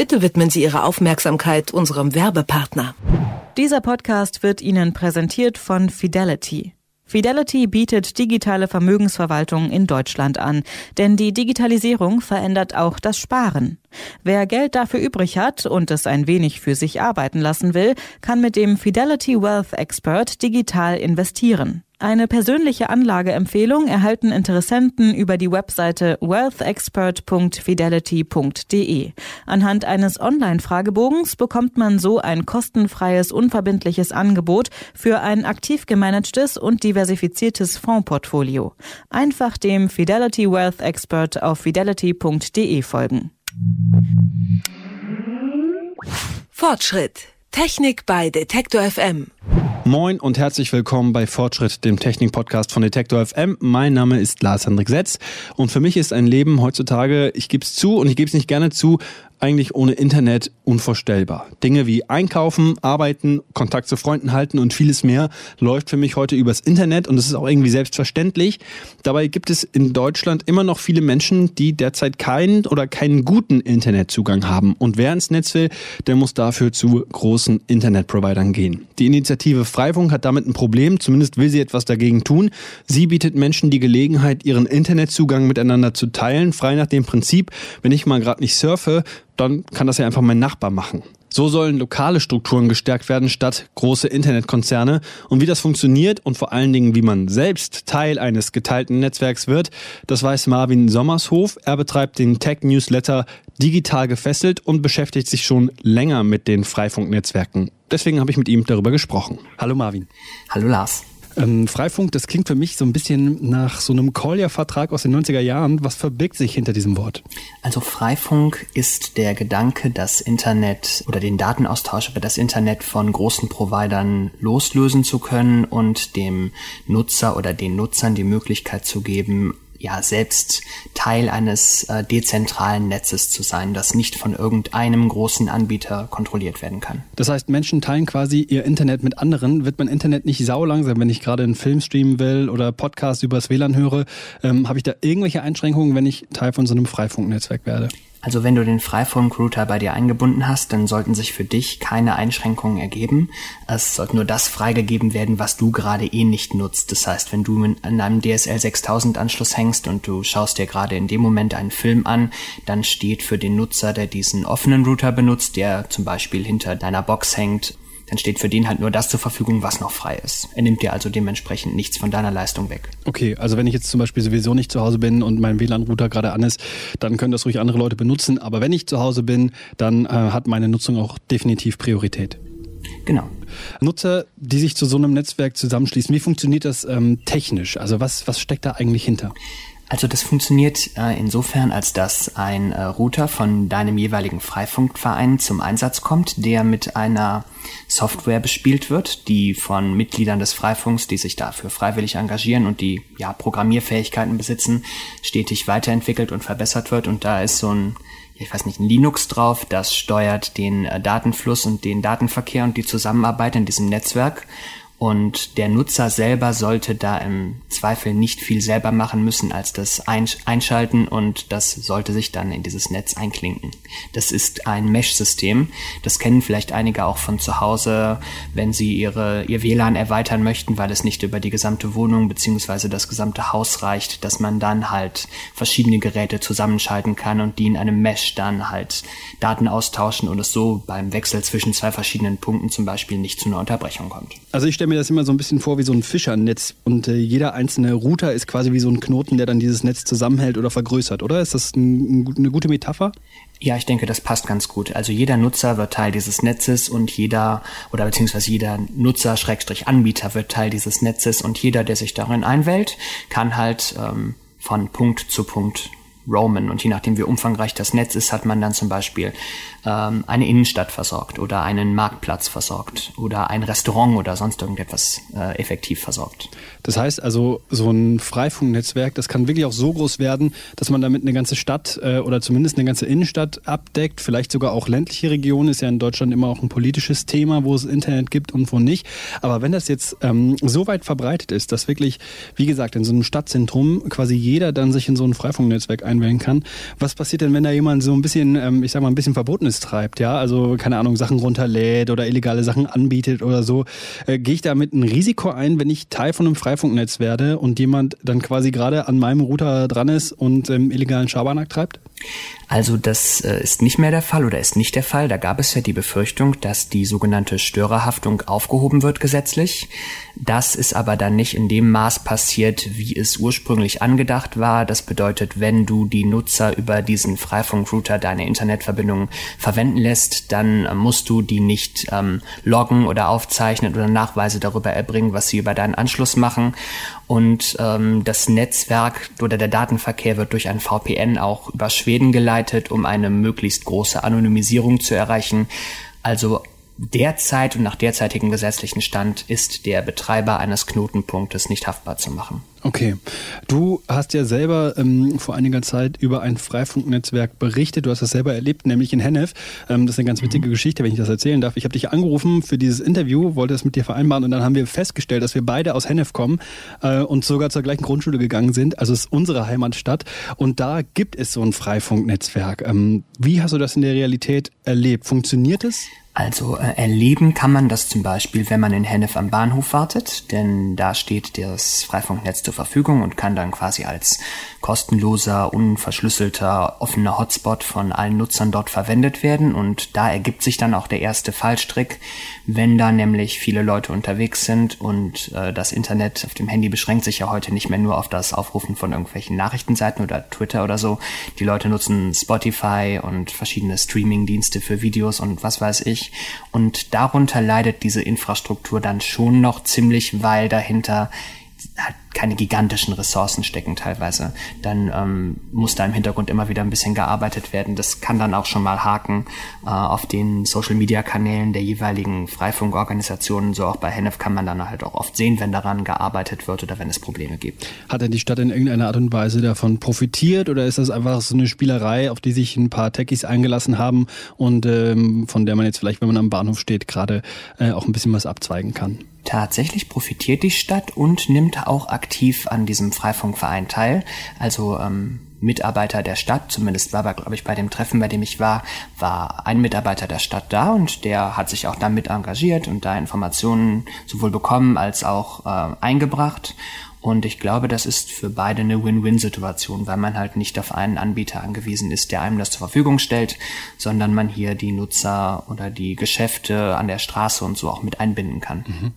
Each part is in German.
Bitte widmen Sie Ihre Aufmerksamkeit unserem Werbepartner. Dieser Podcast wird Ihnen präsentiert von Fidelity. Fidelity bietet digitale Vermögensverwaltung in Deutschland an, denn die Digitalisierung verändert auch das Sparen. Wer Geld dafür übrig hat und es ein wenig für sich arbeiten lassen will, kann mit dem Fidelity Wealth Expert digital investieren. Eine persönliche Anlageempfehlung erhalten Interessenten über die Webseite wealthexpert.fidelity.de. Anhand eines Online-Fragebogens bekommt man so ein kostenfreies, unverbindliches Angebot für ein aktiv gemanagtes und diversifiziertes Fondsportfolio. Einfach dem Fidelity Wealth Expert auf fidelity.de folgen. Fortschritt. Technik bei Detektor FM. Moin und herzlich willkommen bei Fortschritt, dem Technik-Podcast von Detektor FM. Mein Name ist Lars Hendrik Setz und für mich ist ein Leben heutzutage, ich gebe es zu und ich gebe es nicht gerne zu, eigentlich ohne Internet unvorstellbar. Dinge wie Einkaufen, Arbeiten, Kontakt zu Freunden halten und vieles mehr läuft für mich heute übers Internet und es ist auch irgendwie selbstverständlich. Dabei gibt es in Deutschland immer noch viele Menschen, die derzeit keinen oder keinen guten Internetzugang haben. Und wer ins Netz will, der muss dafür zu großen Internetprovidern gehen. Die Initiative Freifunk hat damit ein Problem, zumindest will sie etwas dagegen tun. Sie bietet Menschen die Gelegenheit, ihren Internetzugang miteinander zu teilen, frei nach dem Prinzip, wenn ich mal gerade nicht surfe, dann kann das ja einfach mein Nachbar machen. So sollen lokale Strukturen gestärkt werden statt große Internetkonzerne. Und wie das funktioniert und vor allen Dingen, wie man selbst Teil eines geteilten Netzwerks wird, das weiß Marvin Sommershof. Er betreibt den Tech-Newsletter Digital gefesselt und beschäftigt sich schon länger mit den Freifunknetzwerken. Deswegen habe ich mit ihm darüber gesprochen. Hallo Marvin. Hallo Lars. Ähm, Freifunk, das klingt für mich so ein bisschen nach so einem Collier-Vertrag aus den 90er Jahren. Was verbirgt sich hinter diesem Wort? Also Freifunk ist der Gedanke, das Internet oder den Datenaustausch über das Internet von großen Providern loslösen zu können und dem Nutzer oder den Nutzern die Möglichkeit zu geben, ja selbst Teil eines äh, dezentralen Netzes zu sein, das nicht von irgendeinem großen Anbieter kontrolliert werden kann. Das heißt, Menschen teilen quasi ihr Internet mit anderen. Wird mein Internet nicht saulangsam, wenn ich gerade einen Film streamen will oder Podcast übers WLAN höre? Ähm, Habe ich da irgendwelche Einschränkungen, wenn ich Teil von so einem Freifunknetzwerk werde? Also wenn du den Freifunk-Router bei dir eingebunden hast, dann sollten sich für dich keine Einschränkungen ergeben. Es sollte nur das freigegeben werden, was du gerade eh nicht nutzt. Das heißt, wenn du an einem DSL 6000 Anschluss hängst und du schaust dir gerade in dem Moment einen Film an, dann steht für den Nutzer, der diesen offenen Router benutzt, der zum Beispiel hinter deiner Box hängt, dann steht für den halt nur das zur Verfügung, was noch frei ist. Er nimmt dir also dementsprechend nichts von deiner Leistung weg. Okay, also wenn ich jetzt zum Beispiel sowieso nicht zu Hause bin und mein WLAN-Router gerade an ist, dann können das ruhig andere Leute benutzen. Aber wenn ich zu Hause bin, dann äh, hat meine Nutzung auch definitiv Priorität. Genau. Nutzer, die sich zu so einem Netzwerk zusammenschließen, wie funktioniert das ähm, technisch? Also was, was steckt da eigentlich hinter? Also das funktioniert äh, insofern, als dass ein äh, Router von deinem jeweiligen Freifunkverein zum Einsatz kommt, der mit einer Software bespielt wird, die von Mitgliedern des Freifunks, die sich dafür freiwillig engagieren und die ja Programmierfähigkeiten besitzen, stetig weiterentwickelt und verbessert wird. Und da ist so ein ich weiß nicht, ein Linux drauf, das steuert den äh, Datenfluss und den Datenverkehr und die Zusammenarbeit in diesem Netzwerk. Und der Nutzer selber sollte da im Zweifel nicht viel selber machen müssen, als das einschalten und das sollte sich dann in dieses Netz einklinken. Das ist ein Mesh-System. Das kennen vielleicht einige auch von zu Hause, wenn sie ihre, ihr WLAN erweitern möchten, weil es nicht über die gesamte Wohnung beziehungsweise das gesamte Haus reicht, dass man dann halt verschiedene Geräte zusammenschalten kann und die in einem Mesh dann halt Daten austauschen und es so beim Wechsel zwischen zwei verschiedenen Punkten zum Beispiel nicht zu einer Unterbrechung kommt. Also ich mir das immer so ein bisschen vor wie so ein Fischernetz und äh, jeder einzelne Router ist quasi wie so ein Knoten, der dann dieses Netz zusammenhält oder vergrößert, oder? Ist das ein, eine gute Metapher? Ja, ich denke, das passt ganz gut. Also jeder Nutzer wird Teil dieses Netzes und jeder oder beziehungsweise jeder Nutzer Schrägstrich Anbieter wird Teil dieses Netzes und jeder, der sich darin einwählt, kann halt ähm, von Punkt zu Punkt roamen. Und je nachdem, wie umfangreich das Netz ist, hat man dann zum Beispiel ähm, eine Innenstadt versorgt oder einen Marktplatz versorgt oder ein Restaurant oder sonst irgendetwas äh, effektiv versorgt. Das heißt also, so ein Freifunknetzwerk, das kann wirklich auch so groß werden, dass man damit eine ganze Stadt äh, oder zumindest eine ganze Innenstadt abdeckt, vielleicht sogar auch ländliche Regionen, ist ja in Deutschland immer auch ein politisches Thema, wo es Internet gibt und wo nicht. Aber wenn das jetzt ähm, so weit verbreitet ist, dass wirklich, wie gesagt, in so einem Stadtzentrum quasi jeder dann sich in so ein Freifunknetzwerk ein einwählen kann. Was passiert denn, wenn da jemand so ein bisschen, ähm, ich sag mal, ein bisschen Verbotenes treibt, ja? Also, keine Ahnung, Sachen runterlädt oder illegale Sachen anbietet oder so. Äh, Gehe ich damit ein Risiko ein, wenn ich Teil von einem Freifunknetz werde und jemand dann quasi gerade an meinem Router dran ist und ähm, illegalen Schabernack treibt? Also das äh, ist nicht mehr der Fall oder ist nicht der Fall. Da gab es ja die Befürchtung, dass die sogenannte Störerhaftung aufgehoben wird gesetzlich. Das ist aber dann nicht in dem Maß passiert, wie es ursprünglich angedacht war. Das bedeutet, wenn du die Nutzer über diesen Freifunkrouter deine Internetverbindung verwenden lässt, dann musst du die nicht ähm, loggen oder aufzeichnen oder Nachweise darüber erbringen, was sie über deinen Anschluss machen. Und ähm, das Netzwerk oder der Datenverkehr wird durch ein VPN auch über Schweden geleitet, um eine möglichst große Anonymisierung zu erreichen. Also derzeit und nach derzeitigem gesetzlichen Stand ist der Betreiber eines Knotenpunktes nicht haftbar zu machen. Okay. Du hast ja selber ähm, vor einiger Zeit über ein Freifunknetzwerk berichtet. Du hast das selber erlebt, nämlich in Hennef. Ähm, das ist eine ganz witzige mhm. Geschichte, wenn ich das erzählen darf. Ich habe dich angerufen für dieses Interview, wollte das mit dir vereinbaren und dann haben wir festgestellt, dass wir beide aus Hennef kommen äh, und sogar zur gleichen Grundschule gegangen sind. Also es ist unsere Heimatstadt und da gibt es so ein Freifunknetzwerk. Ähm, wie hast du das in der Realität erlebt? Funktioniert es? Also äh, erleben kann man das zum Beispiel, wenn man in Hennef am Bahnhof wartet, denn da steht das Freifunknetz zur Verfügung und kann dann quasi als kostenloser, unverschlüsselter, offener Hotspot von allen Nutzern dort verwendet werden. Und da ergibt sich dann auch der erste Fallstrick, wenn da nämlich viele Leute unterwegs sind und äh, das Internet auf dem Handy beschränkt sich ja heute nicht mehr nur auf das Aufrufen von irgendwelchen Nachrichtenseiten oder Twitter oder so. Die Leute nutzen Spotify und verschiedene Streaming-Dienste für Videos und was weiß ich. Und darunter leidet diese Infrastruktur dann schon noch ziemlich, weil dahinter halt keine gigantischen Ressourcen stecken teilweise. Dann ähm, muss da im Hintergrund immer wieder ein bisschen gearbeitet werden. Das kann dann auch schon mal haken äh, auf den Social-Media-Kanälen der jeweiligen Freifunkorganisationen. So auch bei Hennef kann man dann halt auch oft sehen, wenn daran gearbeitet wird oder wenn es Probleme gibt. Hat denn die Stadt in irgendeiner Art und Weise davon profitiert oder ist das einfach so eine Spielerei, auf die sich ein paar Techies eingelassen haben und ähm, von der man jetzt vielleicht, wenn man am Bahnhof steht, gerade äh, auch ein bisschen was abzweigen kann? Tatsächlich profitiert die Stadt und nimmt auch aktiv an diesem Freifunkverein teil. Also ähm, Mitarbeiter der Stadt, zumindest war, glaube ich, bei dem Treffen, bei dem ich war, war ein Mitarbeiter der Stadt da und der hat sich auch damit engagiert und da Informationen sowohl bekommen als auch äh, eingebracht. Und ich glaube, das ist für beide eine Win-Win-Situation, weil man halt nicht auf einen Anbieter angewiesen ist, der einem das zur Verfügung stellt, sondern man hier die Nutzer oder die Geschäfte an der Straße und so auch mit einbinden kann. Mhm.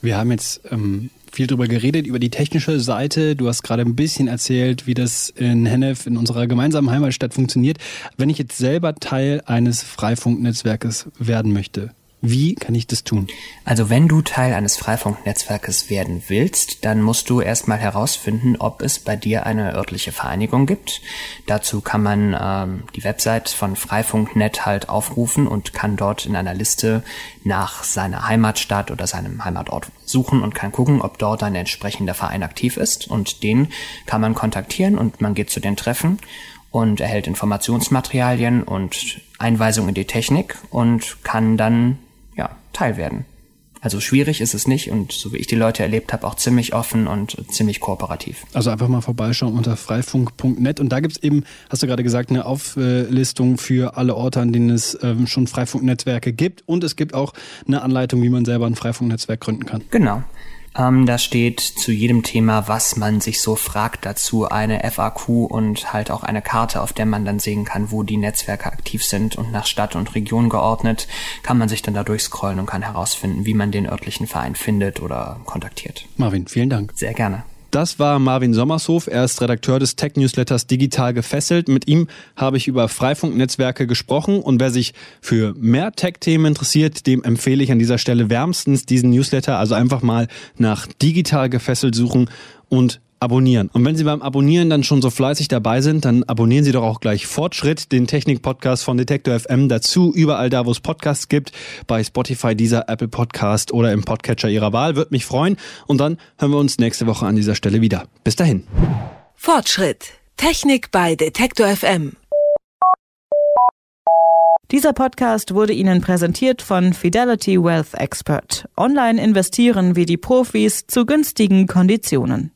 Wir haben jetzt ähm, viel darüber geredet, über die technische Seite. Du hast gerade ein bisschen erzählt, wie das in Hennef, in unserer gemeinsamen Heimatstadt funktioniert. Wenn ich jetzt selber Teil eines Freifunknetzwerkes werden möchte, wie kann ich das tun? Also wenn du Teil eines Freifunknetzwerkes werden willst, dann musst du erstmal herausfinden, ob es bei dir eine örtliche Vereinigung gibt. Dazu kann man ähm, die Website von Freifunknet halt aufrufen und kann dort in einer Liste nach seiner Heimatstadt oder seinem Heimatort suchen und kann gucken, ob dort ein entsprechender Verein aktiv ist. Und den kann man kontaktieren und man geht zu den Treffen und erhält Informationsmaterialien und Einweisungen in die Technik und kann dann ja, Teil werden. Also schwierig ist es nicht und so wie ich die Leute erlebt habe, auch ziemlich offen und ziemlich kooperativ. Also einfach mal vorbeischauen unter freifunk.net und da gibt es eben, hast du gerade gesagt, eine Auflistung für alle Orte, an denen es ähm, schon Freifunknetzwerke gibt und es gibt auch eine Anleitung, wie man selber ein Freifunknetzwerk gründen kann. Genau. Ähm, da steht zu jedem Thema, was man sich so fragt, dazu eine FAQ und halt auch eine Karte, auf der man dann sehen kann, wo die Netzwerke aktiv sind und nach Stadt und Region geordnet, kann man sich dann da durchscrollen und kann herausfinden, wie man den örtlichen Verein findet oder kontaktiert. Marvin, vielen Dank. Sehr gerne. Das war Marvin Sommershof. Er ist Redakteur des Tech-Newsletters Digital gefesselt. Mit ihm habe ich über Freifunknetzwerke gesprochen. Und wer sich für mehr Tech-Themen interessiert, dem empfehle ich an dieser Stelle wärmstens diesen Newsletter. Also einfach mal nach Digital gefesselt suchen und abonnieren. Und wenn Sie beim Abonnieren dann schon so fleißig dabei sind, dann abonnieren Sie doch auch gleich Fortschritt, den Technik-Podcast von Detektor FM dazu, überall da, wo es Podcasts gibt, bei Spotify, dieser Apple Podcast oder im Podcatcher Ihrer Wahl. Würde mich freuen. Und dann hören wir uns nächste Woche an dieser Stelle wieder. Bis dahin. Fortschritt. Technik bei Detektor FM. Dieser Podcast wurde Ihnen präsentiert von Fidelity Wealth Expert. Online investieren wie die Profis zu günstigen Konditionen.